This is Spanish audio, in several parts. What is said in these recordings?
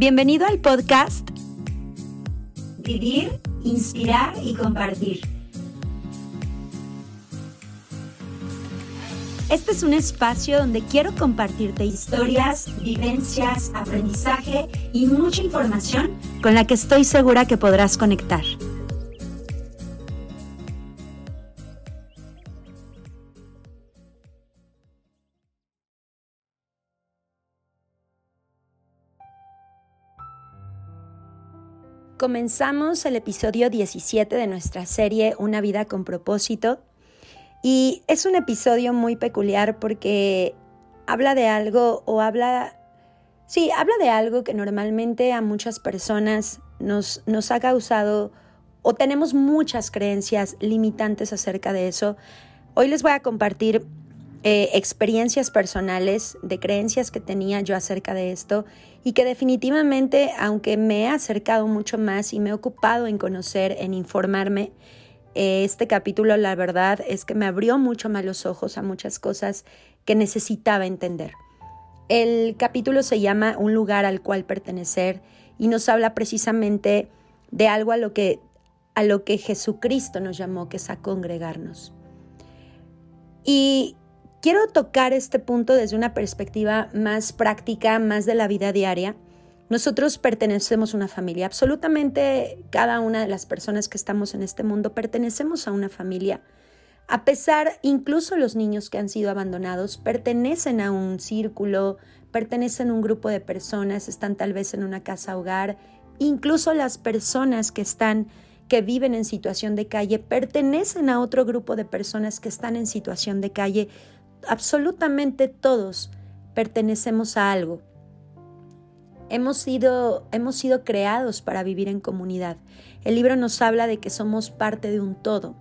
Bienvenido al podcast Vivir, Inspirar y Compartir. Este es un espacio donde quiero compartirte historias, vivencias, aprendizaje y mucha información con la que estoy segura que podrás conectar. Comenzamos el episodio 17 de nuestra serie Una vida con propósito y es un episodio muy peculiar porque habla de algo o habla, sí, habla de algo que normalmente a muchas personas nos, nos ha causado o tenemos muchas creencias limitantes acerca de eso. Hoy les voy a compartir eh, experiencias personales, de creencias que tenía yo acerca de esto y que definitivamente, aunque me he acercado mucho más y me he ocupado en conocer, en informarme, eh, este capítulo la verdad es que me abrió mucho más los ojos a muchas cosas que necesitaba entender. El capítulo se llama Un lugar al cual pertenecer y nos habla precisamente de algo a lo que, a lo que Jesucristo nos llamó, que es a congregarnos. Y Quiero tocar este punto desde una perspectiva más práctica, más de la vida diaria. Nosotros pertenecemos a una familia, absolutamente cada una de las personas que estamos en este mundo pertenecemos a una familia. A pesar, incluso los niños que han sido abandonados pertenecen a un círculo, pertenecen a un grupo de personas, están tal vez en una casa hogar, incluso las personas que están que viven en situación de calle pertenecen a otro grupo de personas que están en situación de calle absolutamente todos pertenecemos a algo. Hemos sido, hemos sido creados para vivir en comunidad. El libro nos habla de que somos parte de un todo.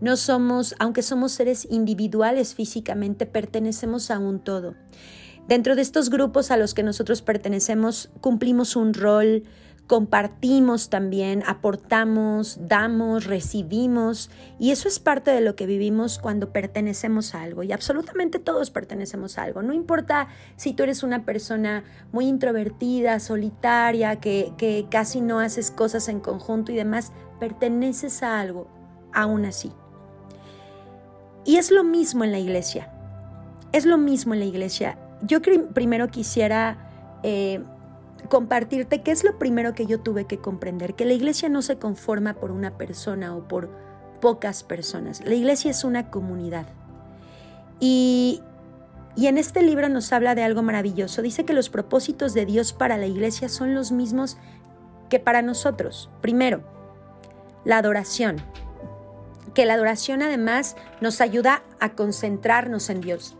No somos, aunque somos seres individuales físicamente, pertenecemos a un todo. Dentro de estos grupos a los que nosotros pertenecemos, cumplimos un rol, compartimos también, aportamos, damos, recibimos y eso es parte de lo que vivimos cuando pertenecemos a algo y absolutamente todos pertenecemos a algo. No importa si tú eres una persona muy introvertida, solitaria, que, que casi no haces cosas en conjunto y demás, perteneces a algo aún así. Y es lo mismo en la iglesia. Es lo mismo en la iglesia. Yo primero quisiera... Eh, compartirte qué es lo primero que yo tuve que comprender, que la iglesia no se conforma por una persona o por pocas personas, la iglesia es una comunidad. Y, y en este libro nos habla de algo maravilloso, dice que los propósitos de Dios para la iglesia son los mismos que para nosotros. Primero, la adoración, que la adoración además nos ayuda a concentrarnos en Dios.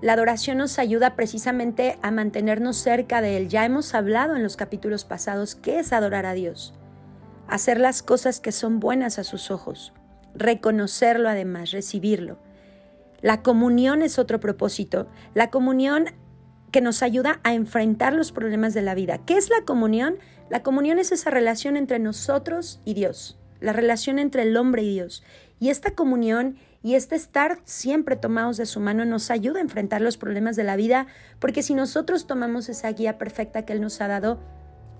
La adoración nos ayuda precisamente a mantenernos cerca de Él. Ya hemos hablado en los capítulos pasados qué es adorar a Dios. Hacer las cosas que son buenas a sus ojos. Reconocerlo además, recibirlo. La comunión es otro propósito. La comunión que nos ayuda a enfrentar los problemas de la vida. ¿Qué es la comunión? La comunión es esa relación entre nosotros y Dios, la relación entre el hombre y Dios. Y esta comunión y este estar siempre tomados de su mano nos ayuda a enfrentar los problemas de la vida, porque si nosotros tomamos esa guía perfecta que Él nos ha dado,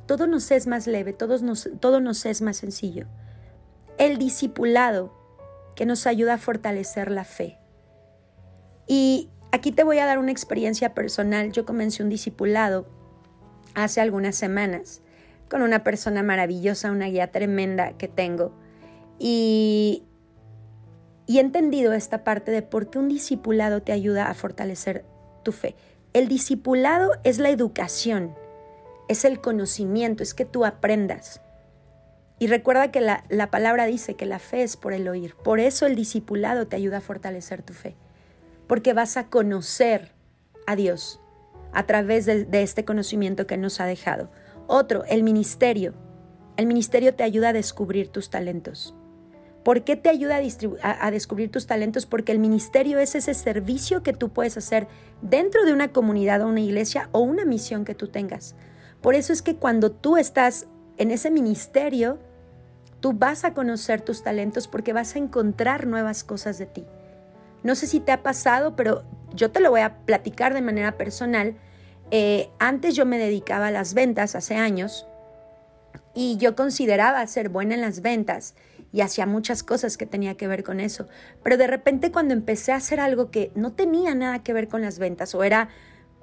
todo nos es más leve, todo nos, todo nos es más sencillo. El discipulado que nos ayuda a fortalecer la fe. Y aquí te voy a dar una experiencia personal. Yo comencé un discipulado hace algunas semanas con una persona maravillosa, una guía tremenda que tengo. Y y he entendido esta parte de por qué un discipulado te ayuda a fortalecer tu fe. El discipulado es la educación, es el conocimiento, es que tú aprendas. Y recuerda que la, palabra dice que la fe es por el oír. Por eso el discipulado te ayuda a fortalecer tu fe. Porque vas a conocer a Dios a través de este conocimiento que nos ha dejado. Otro, el ministerio. El ministerio te ayuda a descubrir tus talentos. ¿Por qué te ayuda a, descubrir tus talentos? Porque el ministerio es ese servicio que tú puedes hacer dentro de una comunidad o una iglesia o una misión que tú tengas. Por eso es que cuando tú estás en ese ministerio, tú vas a conocer tus talentos porque vas a encontrar nuevas cosas de ti. No sé si te ha pasado, pero yo te lo voy a platicar de manera personal. eh, antes yo me dedicaba a las ventas hace años y yo consideraba ser buena en las ventas y hacía muchas cosas que tenía que ver con eso. Pero de repente cuando empecé a hacer algo que no tenía nada que ver con las ventas o era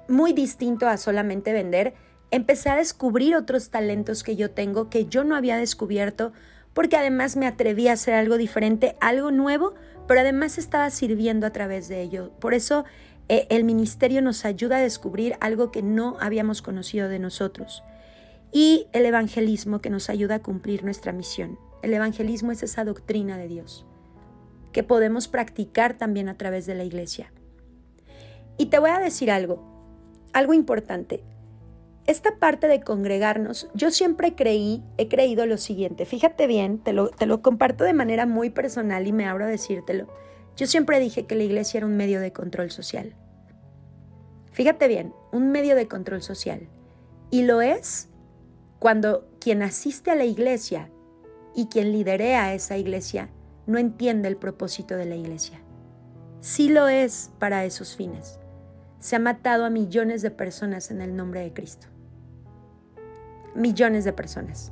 muy distinto a solamente vender, empecé a descubrir otros talentos que yo tengo que yo no había descubierto porque además me atreví a hacer algo diferente, algo nuevo, pero además estaba sirviendo a través de ello. Por eso eh, el ministerio nos ayuda a descubrir algo que no habíamos conocido de nosotros. Y el evangelismo que nos ayuda a cumplir nuestra misión. El evangelismo es esa doctrina de Dios que podemos practicar también a través de la iglesia. Y te voy a decir algo, algo importante. Esta parte de congregarnos, yo siempre creí, he creído lo siguiente, fíjate bien, te lo, te lo comparto de manera muy personal y me abro a decírtelo. Yo siempre dije que la iglesia era un medio de control social. Fíjate bien, un medio de control social. Y lo es cuando quien asiste a la iglesia y quien liderea esa iglesia no entiende el propósito de la iglesia. Sí lo es para esos fines. Se ha matado a millones de personas en el nombre de Cristo. Millones de personas.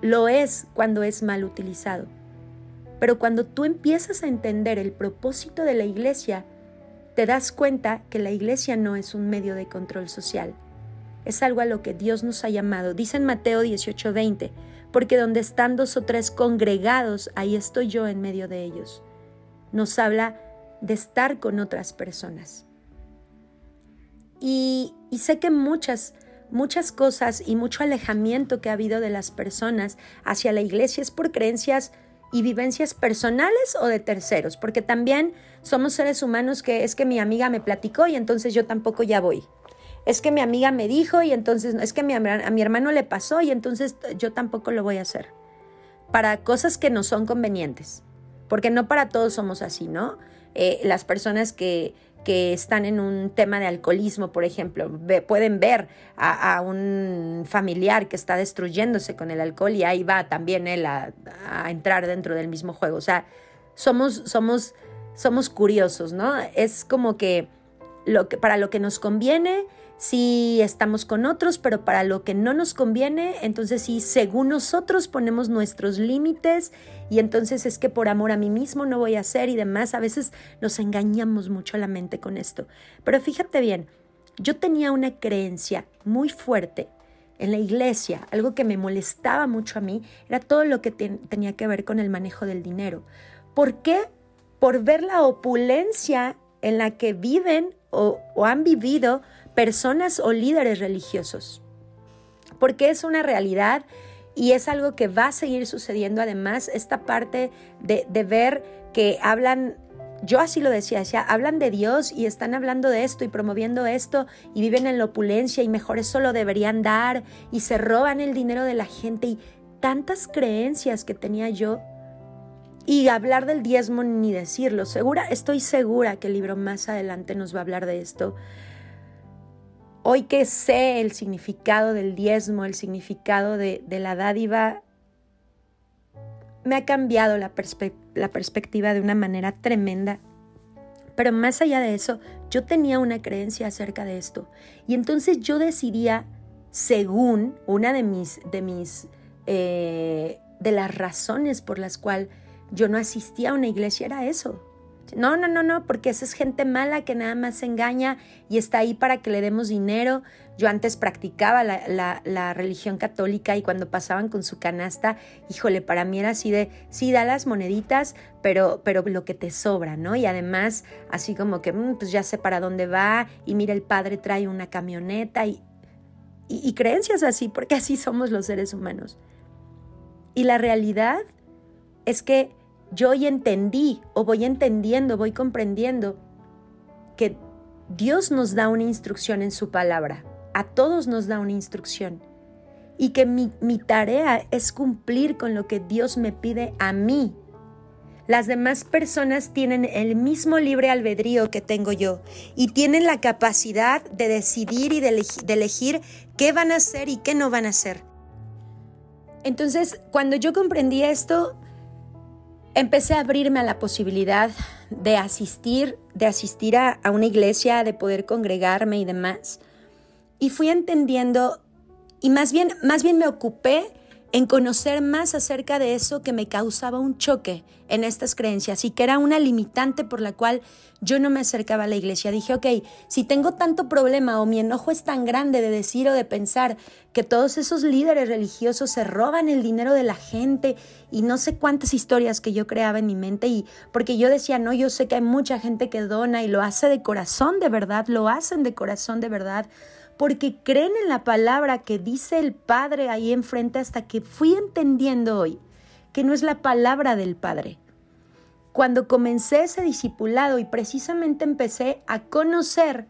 Lo es cuando es mal utilizado. Pero cuando tú empiezas a entender el propósito de la iglesia, te das cuenta que la iglesia no es un medio de control social. Es algo a lo que Dios nos ha llamado. Dice en Mateo 18:20, porque donde están dos o tres congregados, ahí estoy yo en medio de ellos. Nos habla de estar con otras personas. Y, sé que muchas, muchas cosas y mucho alejamiento que ha habido de las personas hacia la iglesia es por creencias y vivencias personales o de terceros, porque también somos seres humanos que es que mi amiga me platicó y entonces yo tampoco ya voy es que mi amiga me dijo y entonces es que a mi hermano le pasó y entonces yo tampoco lo voy a hacer. Para cosas que no son convenientes, porque no para todos somos así, ¿no? Eh, las personas que, que están en un tema de alcoholismo, por ejemplo, pueden ver a, un familiar que está destruyéndose con el alcohol y ahí va también él a, a entrar dentro del mismo juego. O sea, somos, somos, somos curiosos, ¿no? Es como que, lo que para lo que nos conviene, si estamos con otros, pero para lo que no nos conviene, entonces sí, según nosotros ponemos nuestros límites y entonces es que por amor a mí mismo no voy a hacer y demás. A veces nos engañamos mucho la mente con esto. Pero fíjate bien, yo tenía una creencia muy fuerte en la iglesia, algo que me molestaba mucho a mí, era todo lo que tenía que ver con el manejo del dinero. ¿Por qué? Por ver la opulencia en la que viven o, han vivido personas o líderes religiosos, porque es una realidad y es algo que va a seguir sucediendo. Además, esta parte de, ver que hablan, yo así lo decía, decía, hablan de Dios y están hablando de esto y promoviendo esto y viven en la opulencia y mejor eso lo deberían dar y se roban el dinero de la gente y tantas creencias que tenía yo. Y hablar del diezmo ni decirlo, segura, estoy segura que el libro más adelante nos va a hablar de esto, Hoy que sé el significado del diezmo, el significado de, la dádiva, me ha cambiado la, la perspectiva de una manera tremenda. Pero más allá de eso, yo tenía una creencia acerca de esto. Y entonces yo decidía, según una de mis, de mis, eh, de las razones por las cuales yo no asistía a una iglesia, era eso. No, no, no, no, porque esa es gente mala que nada más se engaña y está ahí para que le demos dinero. Yo antes practicaba la, religión católica y cuando pasaban con su canasta, híjole, para mí era así de, sí, da las moneditas, pero, pero lo que te sobra, ¿no? Y además, así como que, mm, pues ya sé para dónde va y mira, el padre trae una camioneta y, y creencias así, porque así somos los seres humanos. Y la realidad es que yo hoy entendí o voy entendiendo, voy comprendiendo que Dios nos da una instrucción en su palabra, a todos nos da una instrucción y que mi, tarea es cumplir con lo que Dios me pide a mí. Las demás personas tienen el mismo libre albedrío que tengo yo y tienen la capacidad de decidir y de elegir qué van a hacer y qué no van a hacer. Entonces, cuando yo comprendí esto, empecé a abrirme a la posibilidad de asistir, de asistir a, una iglesia, de poder congregarme y demás. y fui entendiendo y más bien, más bien me ocupé en conocer más acerca de eso que me causaba un choque en estas creencias y que era una limitante por la cual yo no me acercaba a la iglesia. Dije, ok, si tengo tanto problema o mi enojo es tan grande de decir o de pensar que todos esos líderes religiosos se roban el dinero de la gente y no sé cuántas historias que yo creaba en mi mente y porque yo decía, no, yo sé que hay mucha gente que dona y lo hace de corazón de verdad, lo hacen de corazón de verdad porque creen en la palabra que dice el Padre ahí enfrente hasta que fui entendiendo hoy que no es la palabra del Padre. Cuando comencé ese discipulado y precisamente empecé a conocer,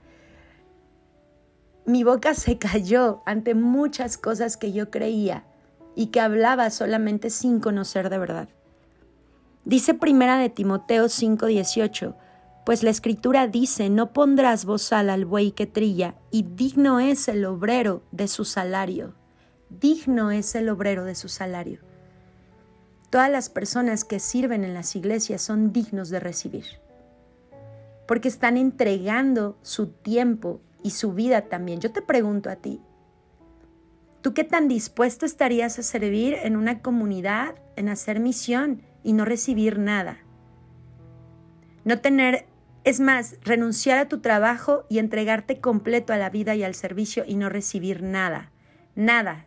mi boca se cayó ante muchas cosas que yo creía y que hablaba solamente sin conocer de verdad. Dice primera de Timoteo 5:18, pues la escritura dice, no pondrás bozal al buey que trilla, y digno es el obrero de su salario. Digno es el obrero de su salario. Todas las personas que sirven en las iglesias son dignos de recibir, porque están entregando su tiempo y su vida también. Yo te pregunto a ti, ¿tú qué tan dispuesto estarías a servir en una comunidad, en hacer misión y no recibir nada? No tener es más, renunciar a tu trabajo y entregarte completo a la vida y al servicio y no recibir nada, nada.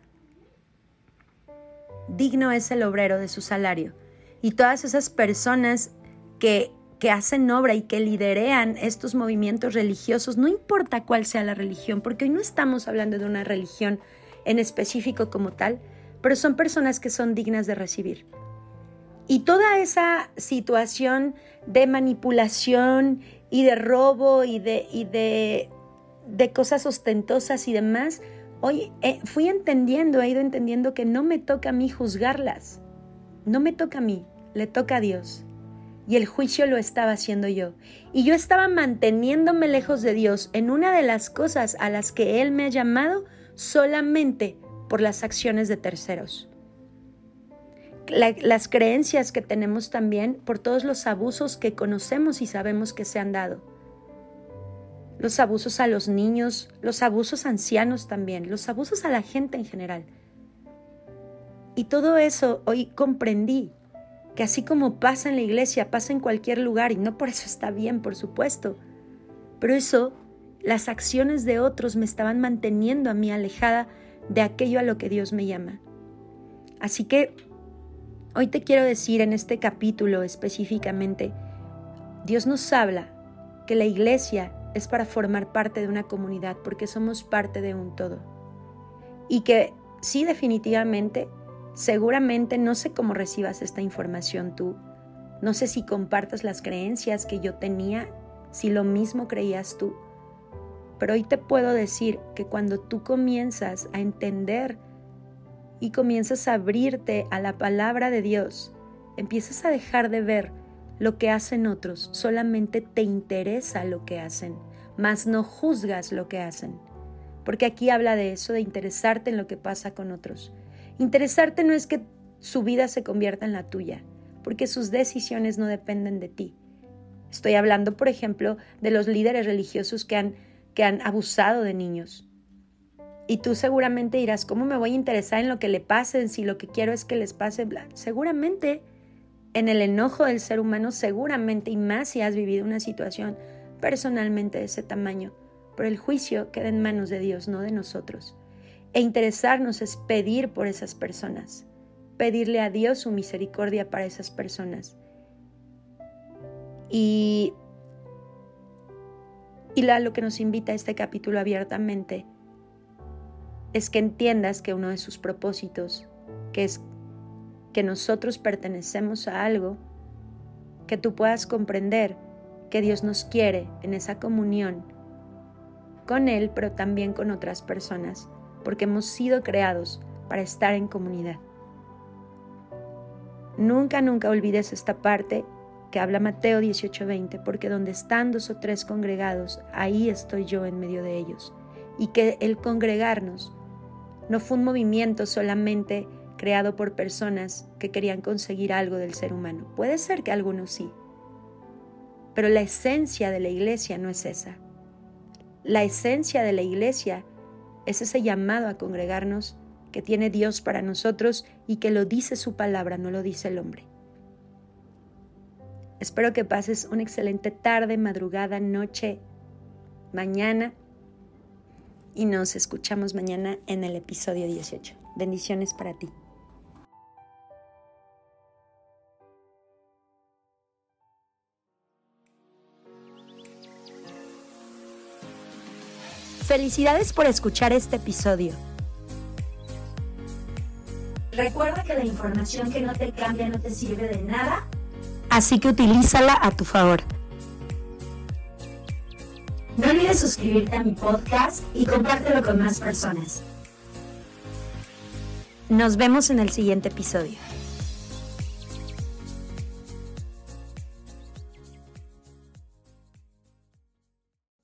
Digno es el obrero de su salario. Y todas esas personas que, que hacen obra y que liderean estos movimientos religiosos, no importa cuál sea la religión, porque hoy no estamos hablando de una religión en específico como tal, pero son personas que son dignas de recibir. Y toda esa situación de manipulación y de robo y de, y de, de cosas ostentosas y demás, hoy eh, fui entendiendo, he ido entendiendo que no me toca a mí juzgarlas. No me toca a mí, le toca a Dios. Y el juicio lo estaba haciendo yo. Y yo estaba manteniéndome lejos de Dios en una de las cosas a las que Él me ha llamado solamente por las acciones de terceros las creencias que tenemos también por todos los abusos que conocemos y sabemos que se han dado. Los abusos a los niños, los abusos ancianos también, los abusos a la gente en general. Y todo eso hoy comprendí que así como pasa en la iglesia, pasa en cualquier lugar y no por eso está bien, por supuesto. Pero eso, las acciones de otros me estaban manteniendo a mí alejada de aquello a lo que Dios me llama. Así que Hoy te quiero decir en este capítulo específicamente, Dios nos habla que la iglesia es para formar parte de una comunidad porque somos parte de un todo. Y que sí definitivamente, seguramente no sé cómo recibas esta información tú, no sé si compartas las creencias que yo tenía, si lo mismo creías tú, pero hoy te puedo decir que cuando tú comienzas a entender y comienzas a abrirte a la palabra de Dios, empiezas a dejar de ver lo que hacen otros, solamente te interesa lo que hacen, mas no juzgas lo que hacen. Porque aquí habla de eso, de interesarte en lo que pasa con otros. Interesarte no es que su vida se convierta en la tuya, porque sus decisiones no dependen de ti. Estoy hablando, por ejemplo, de los líderes religiosos que han, que han abusado de niños, y tú seguramente dirás, ¿cómo me voy a interesar en lo que le pasen si lo que quiero es que les pase? Seguramente en el enojo del ser humano, seguramente, y más si has vivido una situación personalmente de ese tamaño, pero el juicio queda en manos de Dios, no de nosotros. E interesarnos es pedir por esas personas, pedirle a Dios su misericordia para esas personas. Y, y lo que nos invita a este capítulo abiertamente es que entiendas que uno de sus propósitos, que es que nosotros pertenecemos a algo, que tú puedas comprender que Dios nos quiere en esa comunión con Él, pero también con otras personas, porque hemos sido creados para estar en comunidad. Nunca, nunca olvides esta parte que habla Mateo 18:20, porque donde están dos o tres congregados, ahí estoy yo en medio de ellos. Y que el congregarnos no fue un movimiento solamente creado por personas que querían conseguir algo del ser humano. Puede ser que algunos sí, pero la esencia de la iglesia no es esa. La esencia de la iglesia es ese llamado a congregarnos que tiene Dios para nosotros y que lo dice su palabra, no lo dice el hombre. Espero que pases una excelente tarde, madrugada, noche, mañana y nos escuchamos mañana en el episodio 18. Bendiciones para ti. Felicidades por escuchar este episodio. Recuerda que la información que no te cambia no te sirve de nada, así que utilízala a tu favor. Olvides suscribirte a mi podcast y compártelo con más personas. Nos vemos en el siguiente episodio.